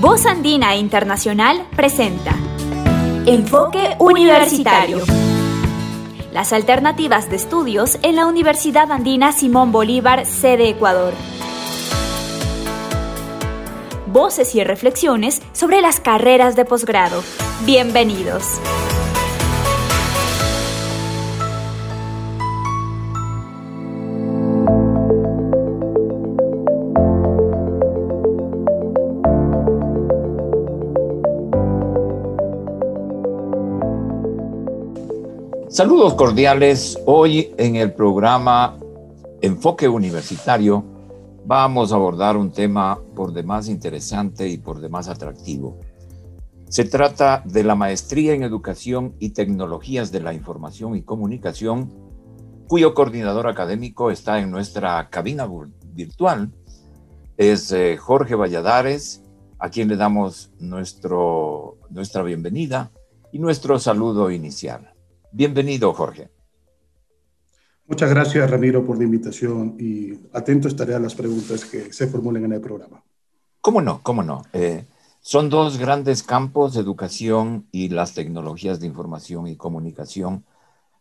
Voz Andina Internacional presenta Enfoque Universitario. Las alternativas de estudios en la Universidad Andina Simón Bolívar, sede Ecuador. Voces y reflexiones sobre las carreras de posgrado. Bienvenidos. Saludos cordiales. Hoy en el programa Enfoque Universitario vamos a abordar un tema por demás interesante y por demás atractivo. Se trata de la maestría en Educación y Tecnologías de la Información y Comunicación, cuyo coordinador académico está en nuestra cabina virtual. Es eh, Jorge Valladares, a quien le damos nuestro, nuestra bienvenida y nuestro saludo inicial. Bienvenido, Jorge. Muchas gracias, Ramiro, por la invitación y atento estaré a las preguntas que se formulen en el programa. ¿Cómo no? ¿Cómo no? Eh, son dos grandes campos, educación y las tecnologías de información y comunicación.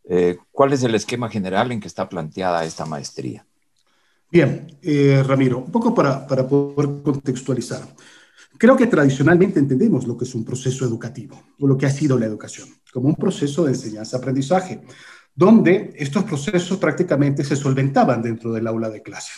Eh, ¿Cuál es el esquema general en que está planteada esta maestría? Bien, eh, Ramiro, un poco para, para poder contextualizar. Creo que tradicionalmente entendemos lo que es un proceso educativo o lo que ha sido la educación como un proceso de enseñanza-aprendizaje, donde estos procesos prácticamente se solventaban dentro del aula de clase.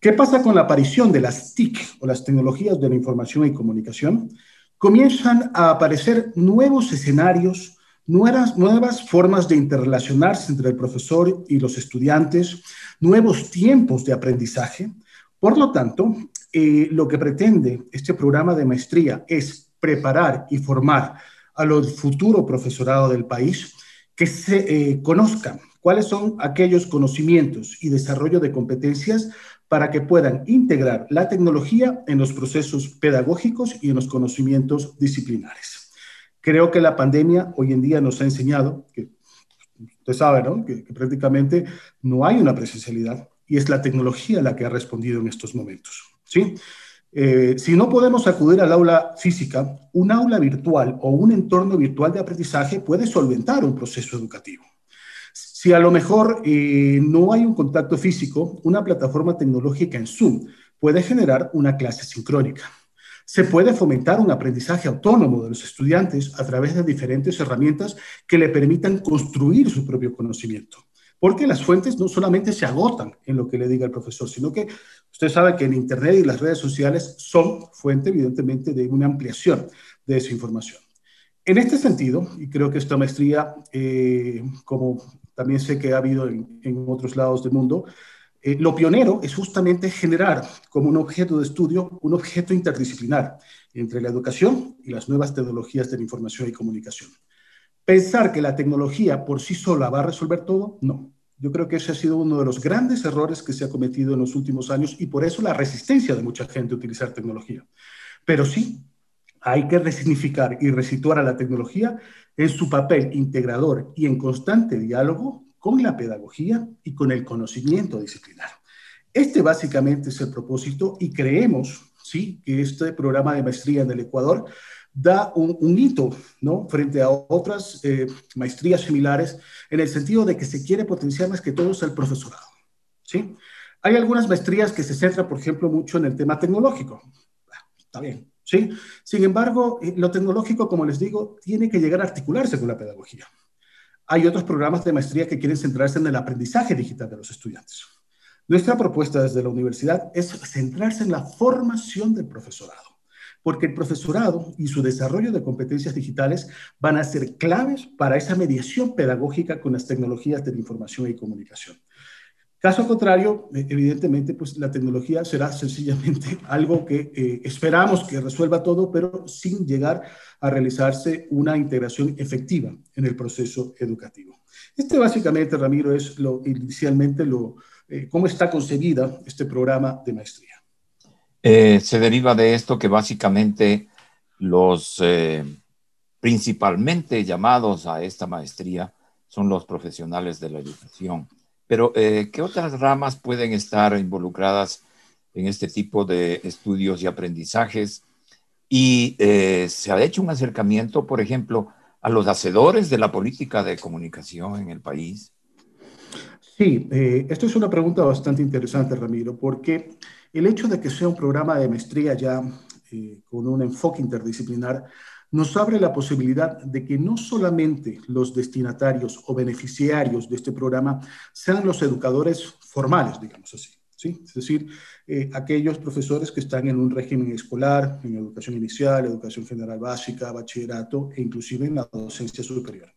¿Qué pasa con la aparición de las TIC o las tecnologías de la información y comunicación? Comienzan a aparecer nuevos escenarios, nuevas, nuevas formas de interrelacionarse entre el profesor y los estudiantes, nuevos tiempos de aprendizaje. Por lo tanto, eh, lo que pretende este programa de maestría es preparar y formar a los futuro profesorado del país que se eh, conozcan cuáles son aquellos conocimientos y desarrollo de competencias para que puedan integrar la tecnología en los procesos pedagógicos y en los conocimientos disciplinares. Creo que la pandemia hoy en día nos ha enseñado que usted sabe, ¿no? que, que prácticamente no hay una presencialidad y es la tecnología la que ha respondido en estos momentos. ¿Sí? Eh, si no podemos acudir al aula física, un aula virtual o un entorno virtual de aprendizaje puede solventar un proceso educativo. Si a lo mejor eh, no hay un contacto físico, una plataforma tecnológica en Zoom puede generar una clase sincrónica. Se puede fomentar un aprendizaje autónomo de los estudiantes a través de diferentes herramientas que le permitan construir su propio conocimiento porque las fuentes no solamente se agotan en lo que le diga el profesor, sino que usted sabe que en Internet y las redes sociales son fuente, evidentemente, de una ampliación de esa información. En este sentido, y creo que esta maestría, eh, como también sé que ha habido en, otros lados del mundo, eh, lo pionero es justamente generar como un objeto de estudio un objeto interdisciplinar entre la educación y las nuevas tecnologías de la información y comunicación. Pensar que la tecnología por sí sola va a resolver todo, no. Yo creo que ese ha sido uno de los grandes errores que se ha cometido en los últimos años y por eso la resistencia de mucha gente a utilizar tecnología. Pero sí, hay que resignificar y resituar a la tecnología en su papel integrador y en constante diálogo con la pedagogía y con el conocimiento disciplinar. Este básicamente es el propósito y creemos, sí, que este programa de maestría en el Ecuador da un, hito ¿no? frente a otras eh, maestrías similares en el sentido de que se quiere potenciar más que todo el profesorado. ¿sí? Hay algunas maestrías que se centran, por ejemplo, mucho en el tema tecnológico. Está bien. ¿sí? Sin embargo, eh, lo tecnológico, como les digo, tiene que llegar a articularse con la pedagogía. Hay otros programas de maestría que quieren centrarse en el aprendizaje digital de los estudiantes. Nuestra propuesta desde la universidad es centrarse en la formación del profesorado porque el profesorado y su desarrollo de competencias digitales van a ser claves para esa mediación pedagógica con las tecnologías de la información y comunicación. Caso contrario, eh, evidentemente, pues la tecnología será sencillamente algo que eh, esperamos que resuelva todo, pero sin llegar a realizarse una integración efectiva en el proceso educativo. Este básicamente, Ramiro, es lo inicialmente lo, eh, cómo está concebida este programa de maestría. Eh, se deriva de esto que básicamente los eh, principalmente llamados a esta maestría son los profesionales de la educación. Pero, eh, ¿qué otras ramas pueden estar involucradas en este tipo de estudios y aprendizajes? y eh, se ha hecho un acercamiento, por ejemplo, a los hacedores de la política de comunicación en el país. Sí, esto es una pregunta bastante interesante, Ramiro, porque el hecho de que sea un programa de maestría ya eh, con un enfoque interdisciplinar nos abre la posibilidad de que no solamente los destinatarios o beneficiarios de este programa sean los educadores formales, digamos así, ¿sí? Es decir, eh, aquellos profesores que están en un régimen escolar, en educación inicial, educación general básica, bachillerato e inclusive en la docencia superior.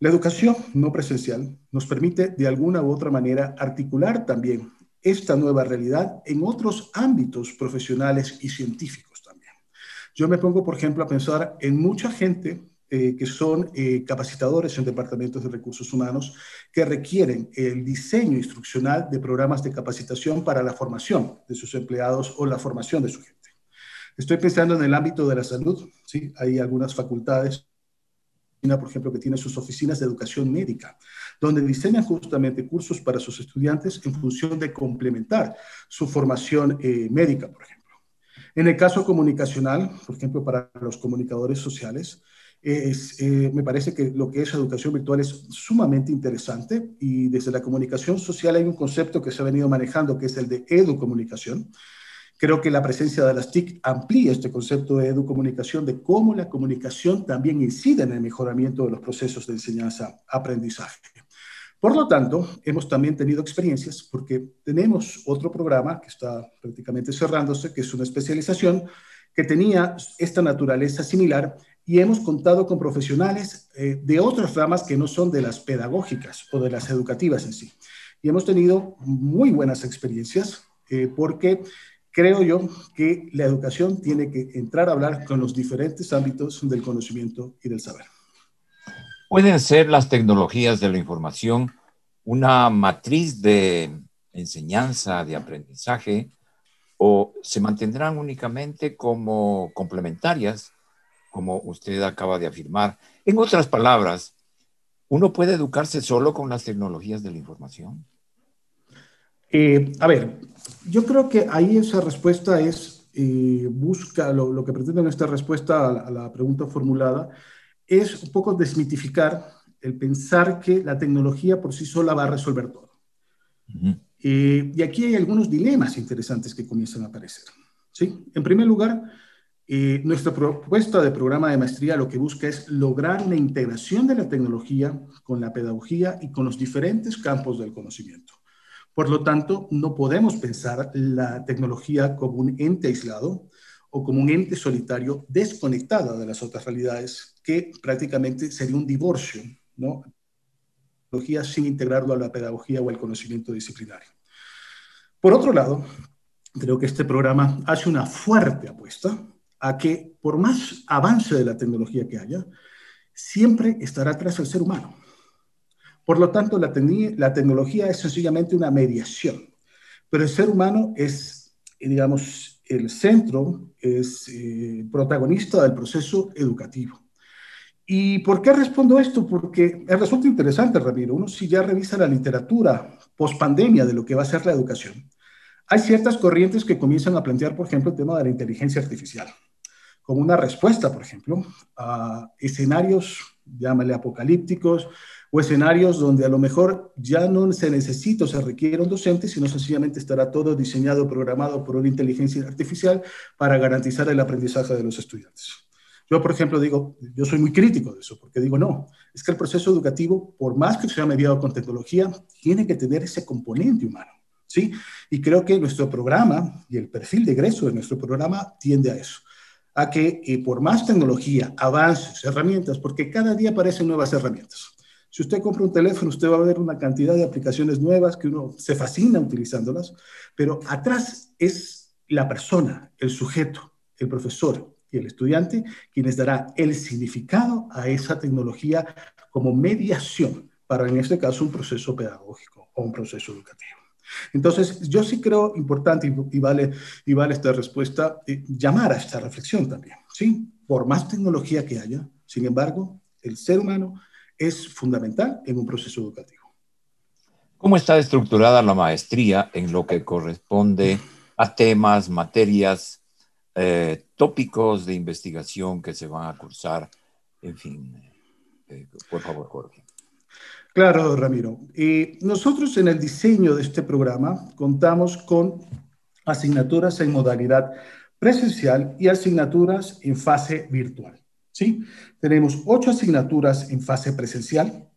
La educación no presencial nos permite de alguna u otra manera articular también esta nueva realidad en otros ámbitos profesionales y científicos. Yo me pongo, por ejemplo, a pensar en mucha gente eh, que son eh, capacitadores en departamentos de recursos humanos que requieren el diseño instruccional de programas de capacitación para la formación de sus empleados o la formación de su gente. Estoy pensando en el ámbito de la salud, ¿sí? Hay algunas facultades, por ejemplo, que tiene sus oficinas de educación médica, donde diseñan justamente cursos para sus estudiantes en función de complementar su formación eh, médica, por ejemplo. En el caso comunicacional, por ejemplo, para los comunicadores sociales, es, eh, me parece que lo que es educación virtual es sumamente interesante y desde la comunicación social hay un concepto que se ha venido manejando que es el de educomunicación. Creo que la presencia de las TIC amplía este concepto de educomunicación, de cómo la comunicación también incide en el mejoramiento de los procesos de enseñanza-aprendizaje. Por lo tanto, hemos también tenido experiencias porque tenemos otro programa que está prácticamente cerrándose, que es una especialización que tenía esta naturaleza similar y hemos contado con profesionales eh, de otras ramas que no son de las pedagógicas o de las educativas en sí. Y hemos tenido muy buenas experiencias eh, porque creo yo que la educación tiene que entrar a hablar con los diferentes ámbitos del conocimiento y del saber. ¿Pueden ser las tecnologías de la información una matriz de enseñanza, de aprendizaje, o se mantendrán únicamente como complementarias, como usted acaba de afirmar? En otras palabras, ¿uno puede educarse solo con las tecnologías de la información? Eh, a ver, yo creo que ahí esa respuesta es, eh, busca, lo, que pretende esta respuesta a la pregunta formulada, es un poco desmitificar el pensar que la tecnología por sí sola va a resolver todo. Eh, y aquí hay algunos dilemas interesantes que comienzan a aparecer. ¿sí? En primer lugar, eh, nuestra propuesta de programa de maestría lo que busca es lograr la integración de la tecnología con la pedagogía y con los diferentes campos del conocimiento. Por lo tanto, no podemos pensar la tecnología como un ente aislado, o como un ente solitario desconectada de las otras realidades, que prácticamente sería un divorcio, ¿no? sin integrarlo a la pedagogía o al conocimiento disciplinario. Por otro lado, creo que este programa hace una fuerte apuesta a que por más avance de la tecnología que haya, siempre estará atrás el ser humano. Por lo tanto, la, tecnología es sencillamente una mediación, pero el ser humano es, digamos, el centro es eh, protagonista del proceso educativo. ¿Y por qué respondo esto? Porque resulta interesante, Ramiro. Uno si ya revisa la literatura post pandemia de lo que va a ser la educación, hay ciertas corrientes que comienzan a plantear, por ejemplo, el tema de la inteligencia artificial, como una respuesta, por ejemplo, a escenarios, llámale apocalípticos, o escenarios donde a lo mejor ya no se necesita o se requiere un docente, sino sencillamente estará todo diseñado, programado por una inteligencia artificial para garantizar el aprendizaje de los estudiantes. Yo, por ejemplo, digo, yo soy muy crítico de eso, porque digo, no, es que el proceso educativo, por más que sea mediado con tecnología, tiene que tener ese componente humano, ¿sí? Y creo que nuestro programa y el perfil de egreso de nuestro programa tiende a eso, a que eh, por más tecnología, avances, herramientas, porque cada día aparecen nuevas herramientas. Si usted compra un teléfono, usted va a ver una cantidad de aplicaciones nuevas que uno se fascina utilizándolas, pero atrás es la persona, el sujeto, el profesor y el estudiante quienes dará el significado a esa tecnología como mediación para, en este caso, un proceso pedagógico o un proceso educativo. Entonces, yo sí creo importante y, vale, y vale esta respuesta, eh, llamar a esta reflexión también, ¿sí? Por más tecnología que haya, sin embargo, el ser humano es fundamental en un proceso educativo. ¿Cómo está estructurada la maestría en lo que corresponde a temas, materias eh, tópicos de investigación que se van a cursar. En fin, eh, por favor, Jorge. Claro, Ramiro. nosotros en el diseño de este programa contamos con asignaturas en modalidad presencial y asignaturas en fase virtual. ¿Sí? Tenemos ocho asignaturas en fase presencial,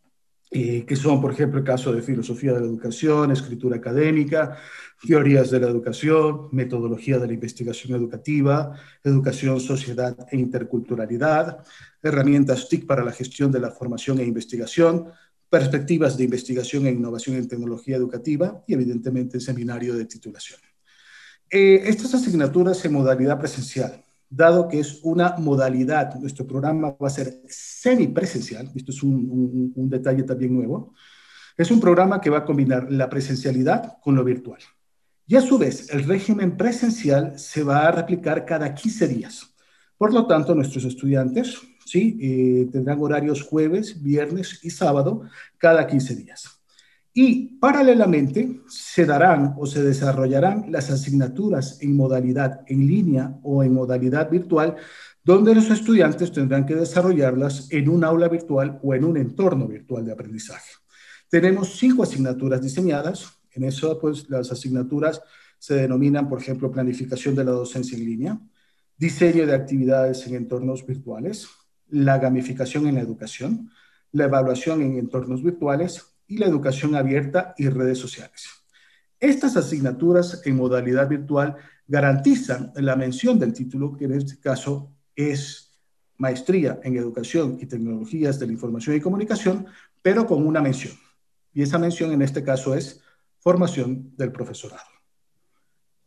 eh, que son, por ejemplo, el caso de filosofía de la educación, escritura académica, teorías de la educación, metodología de la investigación educativa, educación, sociedad e interculturalidad, herramientas TIC para la gestión de la formación e investigación, perspectivas de investigación e innovación en tecnología educativa y, evidentemente, el seminario de titulación. Eh, estas asignaturas en modalidad presencial, dado que es una modalidad, nuestro programa va a ser semipresencial, esto es un, detalle también nuevo, es un programa que va a combinar la presencialidad con lo virtual. Y a su vez, el régimen presencial se va a replicar cada 15 días. Por lo tanto, nuestros estudiantes ¿sí? Eh, tendrán horarios jueves, viernes y sábado cada 15 días. Y paralelamente se darán o se desarrollarán las asignaturas en modalidad en línea o en modalidad virtual, donde los estudiantes tendrán que desarrollarlas en un aula virtual o en un entorno virtual de aprendizaje. Tenemos cinco asignaturas diseñadas. En eso, pues, las asignaturas se denominan, por ejemplo, planificación de la docencia en línea, diseño de actividades en entornos virtuales, la gamificación en la educación, la evaluación en entornos virtuales y la educación abierta y redes sociales. Estas asignaturas en modalidad virtual garantizan la mención del título, que en este caso es Maestría en Educación y Tecnologías de la Información y Comunicación, pero con una mención. Y esa mención en este caso es Formación del Profesorado.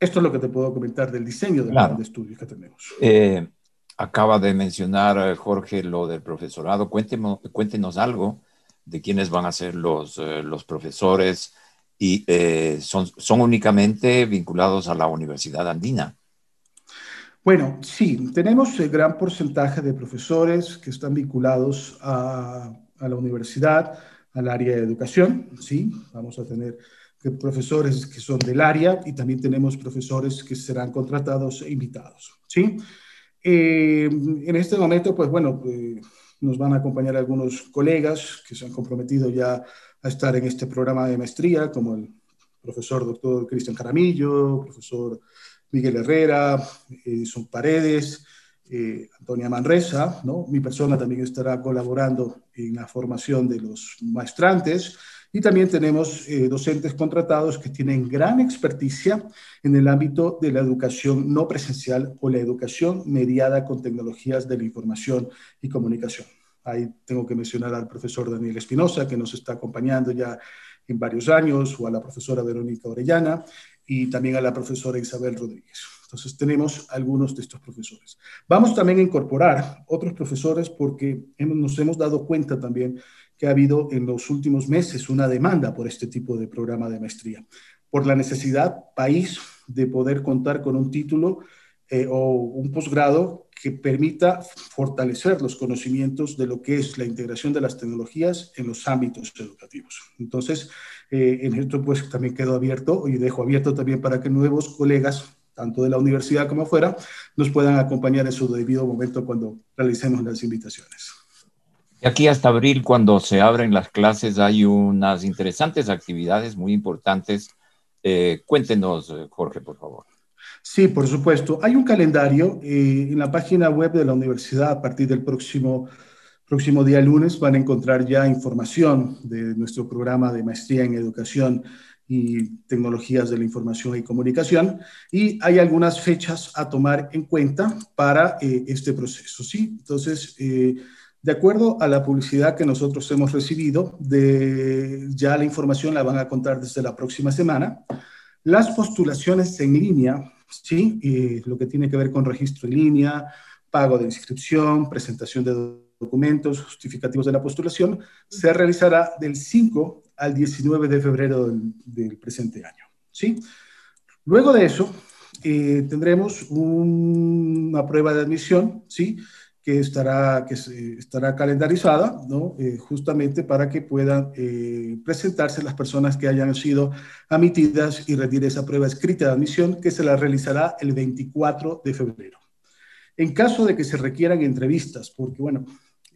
Esto es lo que te puedo comentar del diseño del plan de estudios que tenemos. Eh, acaba de mencionar eh, Jorge lo del profesorado. Cuéntenos, cuéntenos algo de quiénes van a ser los, eh, los profesores y eh, son, son únicamente vinculados a la Universidad Andina. Bueno, sí, tenemos el gran porcentaje de profesores que están vinculados a, a la universidad, al área de educación, sí, vamos a tener profesores que son del área y también tenemos profesores que serán contratados e invitados, ¿sí? Eh, en este momento, pues bueno, eh, nos van a acompañar algunos colegas que se han comprometido ya a estar en este programa de maestría, como el profesor doctor Cristian Caramillo, profesor Miguel Herrera, Edison Paredes, eh, Antonia Manresa, ¿no? Mi persona también estará colaborando en la formación de los maestrantes y también tenemos eh, docentes contratados que tienen gran experticia en el ámbito de la educación no presencial o la educación mediada con tecnologías de la información y comunicación. Ahí tengo que mencionar al profesor Daniel Espinosa, que nos está acompañando ya en varios años, o a la profesora Verónica Orellana, y también a la profesora Isabel Rodríguez. Entonces tenemos algunos de estos profesores. Vamos también a incorporar otros profesores porque nos hemos dado cuenta también que ha habido en los últimos meses una demanda por este tipo de programa de maestría, por la necesidad país de poder contar con un título eh, o un posgrado que permita fortalecer los conocimientos de lo que es la integración de las tecnologías en los ámbitos educativos. Entonces, eh, en esto pues también quedo abierto y dejo abierto también para que nuevos colegas, tanto de la universidad como afuera, nos puedan acompañar en su debido momento cuando realicemos las invitaciones. Aquí hasta abril, cuando se abren las clases, hay unas interesantes actividades muy importantes. Eh, cuéntenos, eh, Jorge, por favor. Sí, por supuesto. Hay un calendario eh, en la página web de la universidad a partir del próximo, próximo día lunes. Van a encontrar ya información de nuestro programa de maestría en educación y tecnologías de la información y comunicación. Y hay algunas fechas a tomar en cuenta para este proceso. ¿sí? Entonces, de acuerdo a la publicidad que nosotros hemos recibido, de, ya la información la van a contar desde la próxima semana. Las postulaciones en línea, ¿sí? lo que tiene que ver con registro en línea, pago de inscripción, presentación de documentos justificativos de la postulación, se realizará del 5 al 19 de febrero del, presente año. ¿sí? Luego de eso, eh, tendremos una prueba de admisión, ¿sí? Que estará, que estará calendarizada, ¿no? Eh, justamente para que puedan eh, presentarse las personas que hayan sido admitidas y retirar esa prueba escrita de admisión que se la realizará el 24 de febrero. En caso de que se requieran entrevistas, porque bueno,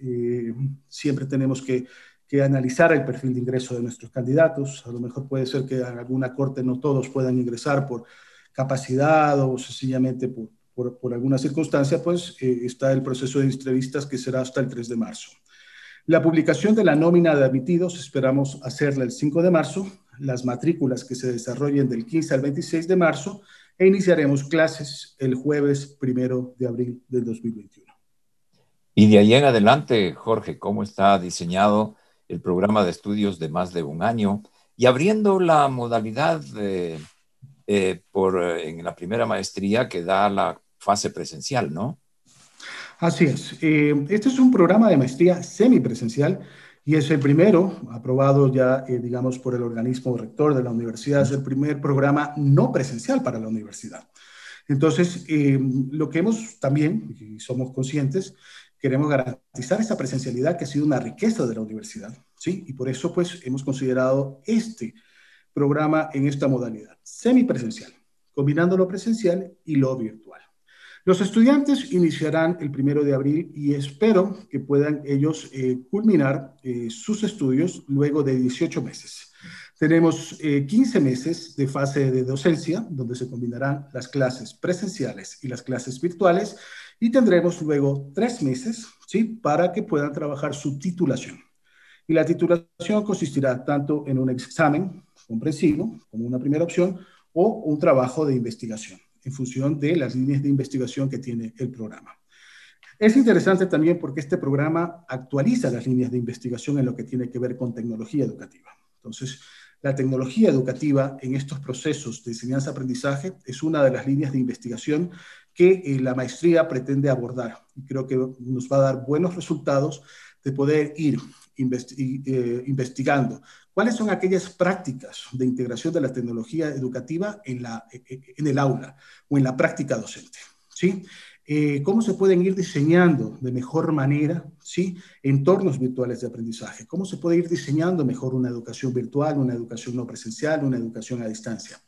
eh, siempre tenemos que, que, analizar el perfil de ingreso de nuestros candidatos, a lo mejor puede ser que en alguna corte no todos puedan ingresar por capacidad o sencillamente por, por, alguna circunstancia, pues eh, está el proceso de entrevistas que será hasta el 3 de marzo. La publicación de la nómina de admitidos esperamos hacerla el 5 de marzo, las matrículas que se desarrollen del 15 al 26 de marzo e iniciaremos clases el jueves primero de abril del 2021. Y de ahí en adelante, Jorge, ¿cómo está diseñado el programa de estudios de más de un año? Y abriendo la modalidad de, eh, por, eh, en la primera maestría que da la fase presencial, ¿no? Así es. Eh, este es un programa de maestría semipresencial y es el primero, aprobado ya, eh, digamos, por el organismo rector de la universidad, es el primer programa no presencial para la universidad. Entonces, eh, lo que hemos también, y somos conscientes, queremos garantizar esa presencialidad que ha sido una riqueza de la universidad, ¿sí? Y por eso, pues, hemos considerado este programa en esta modalidad, semipresencial, combinando lo presencial y lo virtual. Los estudiantes iniciarán el primero de abril y espero que puedan ellos eh, culminar eh, sus estudios luego de 18 meses. Tenemos 15 eh, meses de fase de docencia, donde se combinarán las clases presenciales y las clases virtuales, y tendremos luego tres meses ¿sí? para que puedan trabajar su titulación. Y la titulación consistirá tanto en un examen comprensivo, como una primera opción, o un trabajo de investigación en función de las líneas de investigación que tiene el programa. Es interesante también porque este programa actualiza las líneas de investigación en lo que tiene que ver con tecnología educativa. Entonces, la tecnología educativa en estos procesos de enseñanza-aprendizaje es una de las líneas de investigación que eh, la maestría pretende abordar. Y creo que nos va a dar buenos resultados de poder ir eh, investigando cuáles son aquellas prácticas de integración de la tecnología educativa en, la, e, e, en el aula o en la práctica docente. ¿sí? Eh, cómo se pueden ir diseñando de mejor manera ¿sí? entornos virtuales de aprendizaje, cómo se puede ir diseñando mejor una educación virtual, una educación no presencial, una educación a distancia.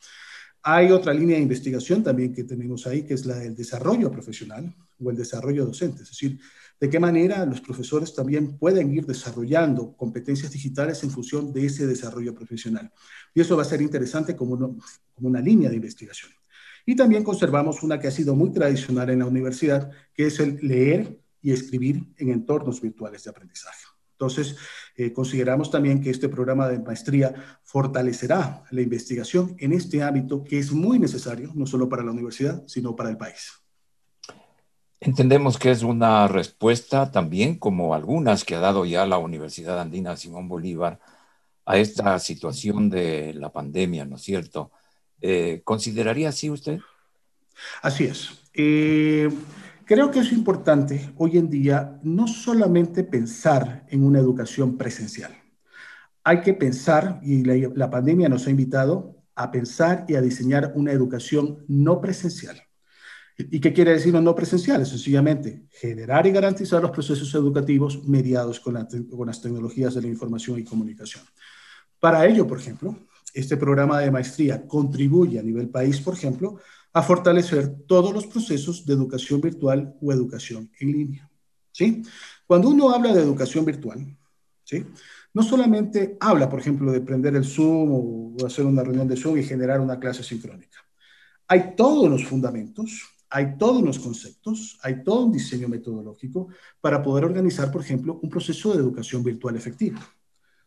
Hay otra línea de investigación también que tenemos ahí, que es la del desarrollo profesional o el desarrollo docente, es decir, de qué manera los profesores también pueden ir desarrollando competencias digitales en función de ese desarrollo profesional. Y eso va a ser interesante como, una línea de investigación. Y también conservamos una que ha sido muy tradicional en la universidad, que es el leer y escribir en entornos virtuales de aprendizaje. Entonces, eh, consideramos también que este programa de maestría fortalecerá la investigación en este ámbito que es muy necesario, no solo para la universidad, sino para el país. Entendemos que es una respuesta también, como algunas que ha dado ya la Universidad Andina Simón Bolívar, a esta situación de la pandemia, ¿no es cierto? Eh, ¿Consideraría así usted? Así es. Eh, Creo que es importante hoy en día no solamente pensar en una educación presencial. Hay que pensar, y la, pandemia nos ha invitado a pensar y a diseñar una educación no presencial. ¿Y qué quiere decir no presencial? Sencillamente, generar y garantizar los procesos educativos mediados con, con las tecnologías de la información y comunicación. Para ello, por ejemplo, este programa de maestría contribuye a nivel país, por ejemplo, a fortalecer todos los procesos de educación virtual o educación en línea. ¿sí? Cuando uno habla de educación virtual, ¿sí? no solamente habla, por ejemplo, de prender el Zoom o hacer una reunión de Zoom y generar una clase sincrónica. Hay todos los fundamentos, hay todos los conceptos, hay todo un diseño metodológico para poder organizar, por ejemplo, un proceso de educación virtual efectivo.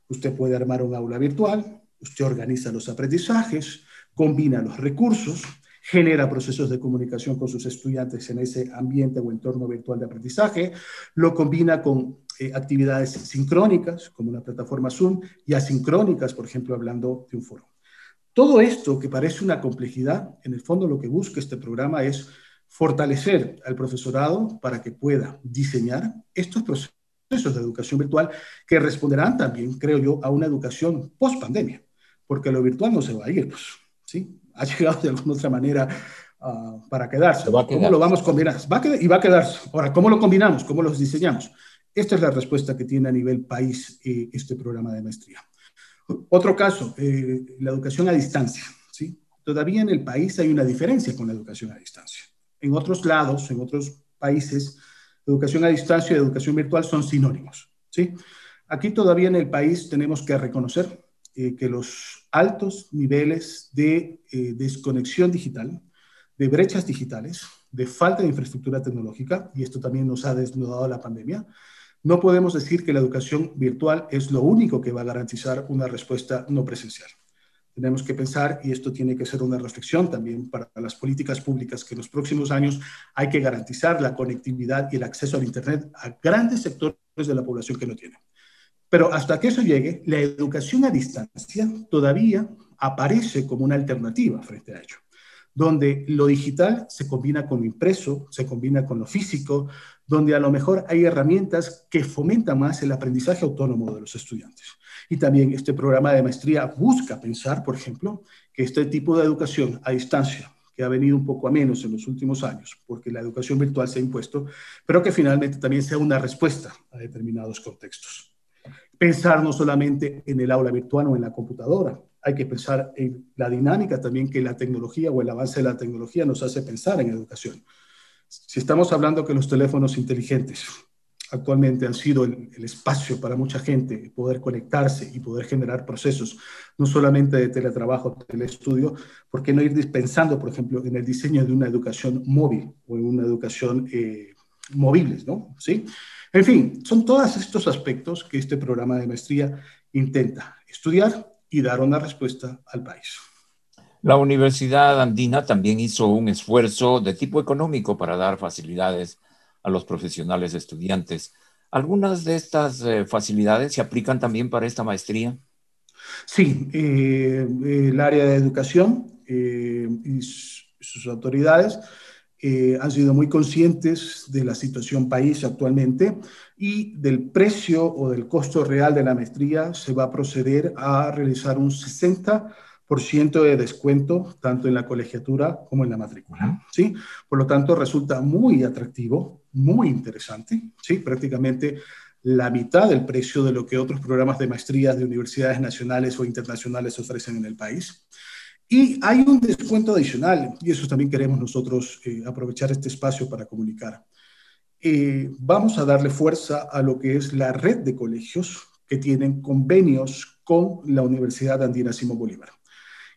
Usted puede armar un aula virtual, usted organiza los aprendizajes, combina los recursos, genera procesos de comunicación con sus estudiantes en ese ambiente o entorno virtual de aprendizaje, lo combina con eh, actividades sincrónicas, como una plataforma Zoom, y asincrónicas, por ejemplo, hablando de un foro. Todo esto, que parece una complejidad, en el fondo lo que busca este programa es fortalecer al profesorado para que pueda diseñar estos procesos de educación virtual que responderán también, creo yo, a una educación post pandemia, porque lo virtual no se va a ir, pues, ¿sí? ha llegado de alguna otra manera ah, para quedarse. ¿Cómo lo vamos a combinar? Va a quedar, y va a quedarse. Ahora, ¿cómo lo combinamos? ¿Cómo los diseñamos? Esta es la respuesta que tiene a nivel país eh, este programa de maestría. Otro caso, eh, la educación a distancia. ¿sí? Todavía en el país hay una diferencia con la educación a distancia. En otros lados, en otros países, educación a distancia y educación virtual son sinónimos. ¿sí? Aquí todavía en el país tenemos que reconocer eh, que los altos niveles de eh, desconexión digital, de brechas digitales, de falta de infraestructura tecnológica, y esto también nos ha desnudado la pandemia, no podemos decir que la educación virtual es lo único que va a garantizar una respuesta no presencial. Tenemos que pensar, y esto tiene que ser una reflexión también para las políticas públicas, que en los próximos años hay que garantizar la conectividad y el acceso al Internet a grandes sectores de la población que no tienen. Pero hasta que eso llegue, la educación a distancia todavía aparece como una alternativa frente a ello, donde lo digital se combina con lo impreso, se combina con lo físico, donde a lo mejor hay herramientas que fomentan más el aprendizaje autónomo de los estudiantes. Y también este programa de maestría busca pensar, por ejemplo, que este tipo de educación a distancia, que ha venido un poco a menos en los últimos años, porque la educación virtual se ha impuesto, pero que finalmente también sea una respuesta a determinados contextos. Pensar no solamente en el aula virtual o en la computadora, hay que pensar en la dinámica también que la tecnología o el avance de la tecnología nos hace pensar en educación. Si estamos hablando que los teléfonos inteligentes actualmente han sido el, espacio para mucha gente poder conectarse y poder generar procesos, no solamente de teletrabajo, telestudio, ¿por qué no ir dispensando, por ejemplo, en el diseño de una educación móvil o en una educación eh, móviles, ¿no? ¿Sí? En fin, son todos estos aspectos que este programa de maestría intenta estudiar y dar una respuesta al país. La Universidad Andina también hizo un esfuerzo de tipo económico para dar facilidades a los profesionales estudiantes. ¿Algunas de estas eh, facilidades se aplican también para esta maestría? Sí, eh, el área de educación eh, y sus autoridades han sido muy conscientes de la situación país actualmente y del precio o del costo real de la maestría se va a proceder a realizar un 60 por ciento de descuento tanto en la colegiatura como en la matrícula. ¿sí? Por lo tanto, resulta muy atractivo, muy interesante, ¿sí? prácticamente la mitad del precio de lo que otros programas de maestrías de universidades nacionales o internacionales ofrecen en el país. Y hay un descuento adicional, y eso también queremos nosotros eh, aprovechar este espacio para comunicar. Eh, vamos a darle fuerza a lo que es la red de colegios que tienen convenios con la Universidad Andina Simón Bolívar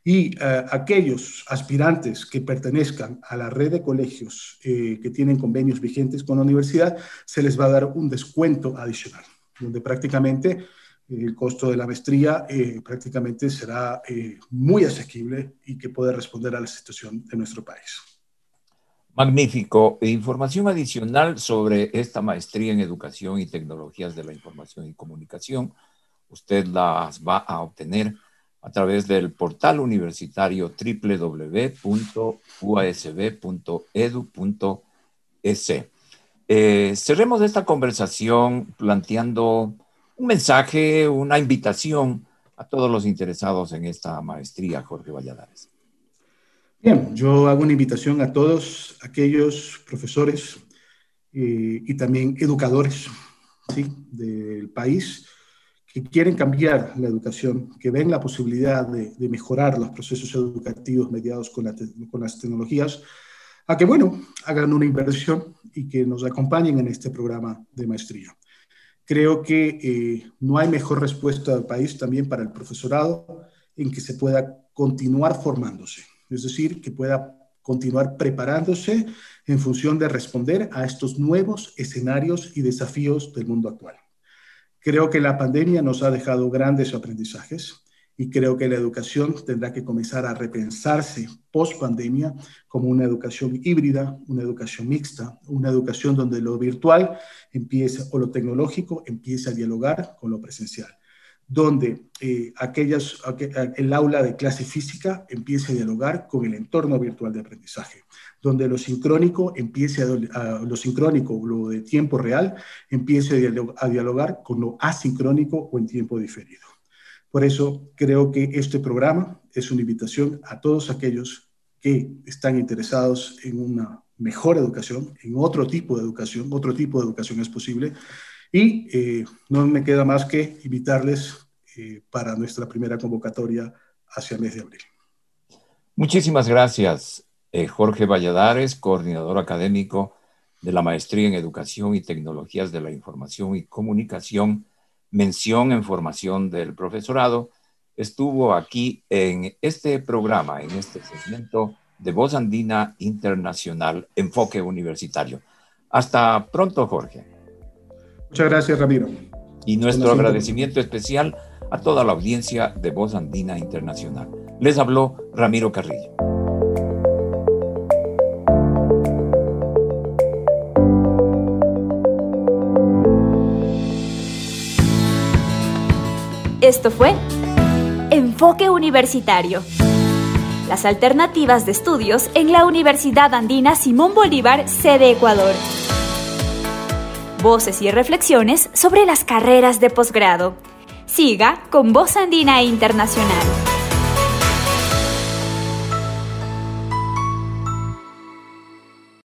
y eh, aquellos aspirantes que pertenezcan a la red de colegios eh, que tienen convenios vigentes con la universidad, se les va a dar un descuento adicional, donde prácticamente eh, el costo de la maestría prácticamente será muy asequible y que puede responder a la situación de nuestro país. Magnífico. Información adicional sobre esta maestría en Educación y Tecnologías de la Información y Comunicación, usted las va a obtener a través del portal universitario www.uasb.edu.es. Eh, cerremos esta conversación planteando un mensaje, una invitación a todos los interesados en esta maestría, Jorge Valladares. Bien, yo hago una invitación a todos aquellos profesores eh, y también educadores del país que quieren cambiar la educación, que ven la posibilidad de, mejorar los procesos educativos mediados con, las tecnologías, a que, bueno, hagan una inversión y que nos acompañen en este programa de maestría. Creo que eh, no hay mejor respuesta del país también para el profesorado en que se pueda continuar formándose, es decir, que pueda continuar preparándose en función de responder a estos nuevos escenarios y desafíos del mundo actual. Creo que la pandemia nos ha dejado grandes aprendizajes y creo que la educación tendrá que comenzar a repensarse post pandemia como una educación híbrida, una educación mixta, una educación donde lo virtual empieza o lo tecnológico empieza a dialogar con lo presencial, donde eh, aquellas, el aula de clase física empiece a dialogar con el entorno virtual de aprendizaje donde lo sincrónico empiece a, lo sincrónico, lo de tiempo real, empiece a dialogar con lo asincrónico o en tiempo diferido. Por eso creo que este programa es una invitación a todos aquellos que están interesados en una mejor educación, en otro tipo de educación, otro tipo de educación es posible. Y eh, no me queda más que invitarles eh, para nuestra primera convocatoria hacia el mes de abril. Muchísimas gracias. Eh, Jorge Valladares, coordinador académico de la Maestría en Educación y Tecnologías de la Información y Comunicación, mención en formación del profesorado, estuvo aquí en este programa, en este segmento de Voz Andina Internacional, Enfoque Universitario. Hasta pronto, Jorge. Muchas gracias, Ramiro. Y nuestro agradecimiento especial a toda la audiencia de Voz Andina Internacional. Les habló Ramiro Carrillo. Esto fue Enfoque Universitario. Las alternativas de estudios en la Universidad Andina Simón Bolívar, sede Ecuador. Voces y reflexiones sobre las carreras de posgrado. Siga con Voz Andina Internacional.